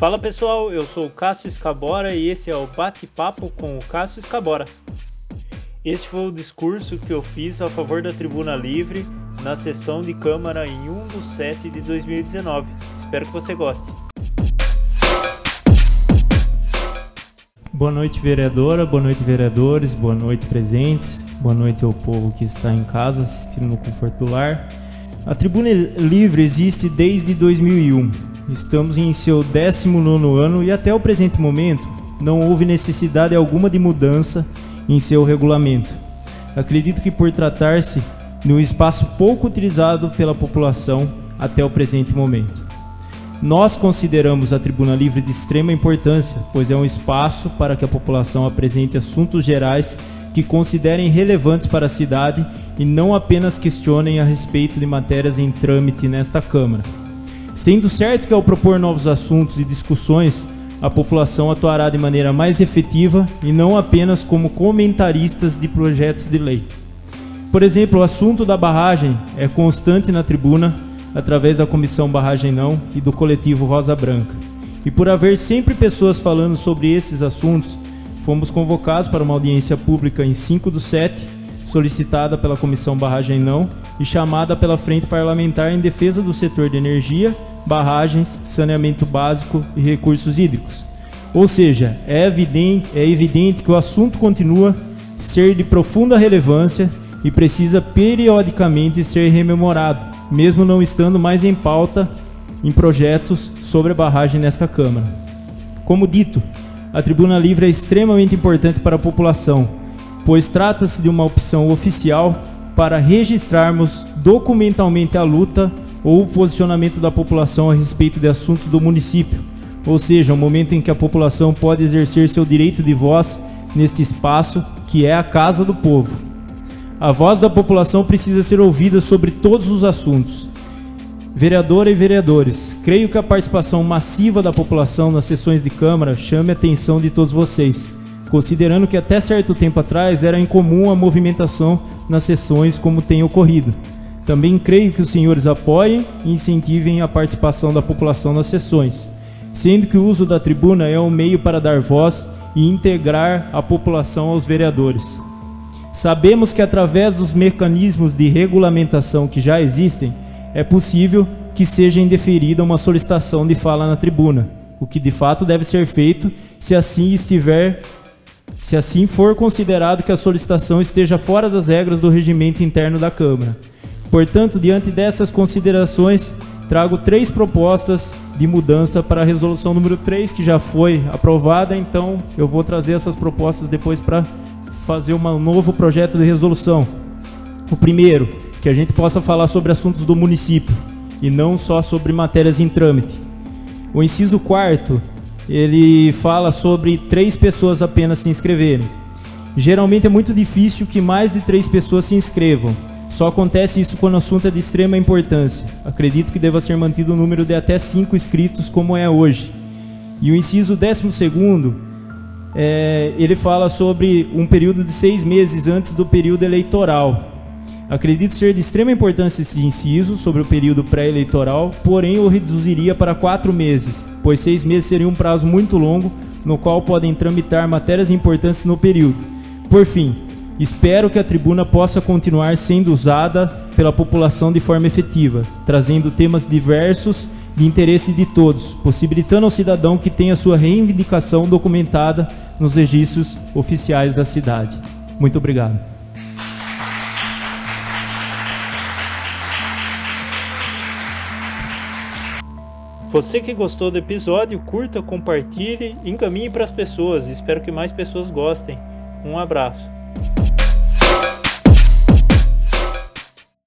Fala pessoal, eu sou o Cássio Escabora e esse é o Bate-Papo com o Cássio Escabora. Este foi o discurso que eu fiz a favor da Tribuna Livre na sessão de Câmara em 1 de 7 de 2019. Espero que você goste. Boa noite, vereadora, boa noite, vereadores, boa noite, presentes, boa noite ao povo que está em casa assistindo no Conforto Lar. A Tribuna Livre existe desde 2001 Estamos em seu 19 ano e até o presente momento não houve necessidade alguma de mudança em seu regulamento. Acredito que por tratar-se de um espaço pouco utilizado pela população até o presente momento. Nós consideramos a Tribuna Livre de extrema importância, pois é um espaço para que a população apresente assuntos gerais que considerem relevantes para a cidade e não apenas questionem a respeito de matérias em trâmite nesta Câmara. Sendo certo que ao propor novos assuntos e discussões, a população atuará de maneira mais efetiva e não apenas como comentaristas de projetos de lei. Por exemplo, o assunto da barragem é constante na tribuna através da Comissão Barragem Não e do coletivo Rosa Branca. E por haver sempre pessoas falando sobre esses assuntos, fomos convocados para uma audiência pública em 5 do 7, solicitada pela Comissão Barragem Não e chamada pela Frente Parlamentar em defesa do setor de energia barragens, saneamento básico e recursos hídricos. Ou seja, é evidente, é evidente que o assunto continua ser de profunda relevância e precisa periodicamente ser rememorado, mesmo não estando mais em pauta em projetos sobre a barragem nesta Câmara. Como dito, a tribuna livre é extremamente importante para a população, pois trata-se de uma opção oficial para registrarmos documentalmente a luta ou o posicionamento da população a respeito de assuntos do município, ou seja, o momento em que a população pode exercer seu direito de voz neste espaço que é a casa do povo. A voz da população precisa ser ouvida sobre todos os assuntos. Vereadora e vereadores, creio que a participação massiva da população nas sessões de Câmara chame a atenção de todos vocês, considerando que até certo tempo atrás era incomum a movimentação nas sessões como tem ocorrido. Também creio que os senhores apoiem e incentivem a participação da população nas sessões, sendo que o uso da tribuna é um meio para dar voz e integrar a população aos vereadores. Sabemos que através dos mecanismos de regulamentação que já existem, é possível que seja indeferida uma solicitação de fala na tribuna, o que de fato deve ser feito se assim estiver se assim for considerado que a solicitação esteja fora das regras do regimento interno da Câmara. Portanto, diante dessas considerações, trago três propostas de mudança para a resolução número 3, que já foi aprovada, então eu vou trazer essas propostas depois para fazer um novo projeto de resolução. O primeiro, que a gente possa falar sobre assuntos do município e não só sobre matérias em trâmite. O inciso quarto, ele fala sobre três pessoas apenas se inscreverem. Geralmente é muito difícil que mais de três pessoas se inscrevam, só acontece isso quando o assunto é de extrema importância. Acredito que deva ser mantido o um número de até 5 inscritos, como é hoje. E o inciso 12, é, ele fala sobre um período de seis meses antes do período eleitoral. Acredito ser de extrema importância esse inciso sobre o período pré-eleitoral, porém eu reduziria para quatro meses, pois seis meses seria um prazo muito longo, no qual podem tramitar matérias importantes no período. Por fim, Espero que a tribuna possa continuar sendo usada pela população de forma efetiva, trazendo temas diversos de interesse de todos, possibilitando ao cidadão que tenha sua reivindicação documentada nos registros oficiais da cidade. Muito obrigado. Você que gostou do episódio, curta, compartilhe, encaminhe para as pessoas. Espero que mais pessoas gostem. Um abraço.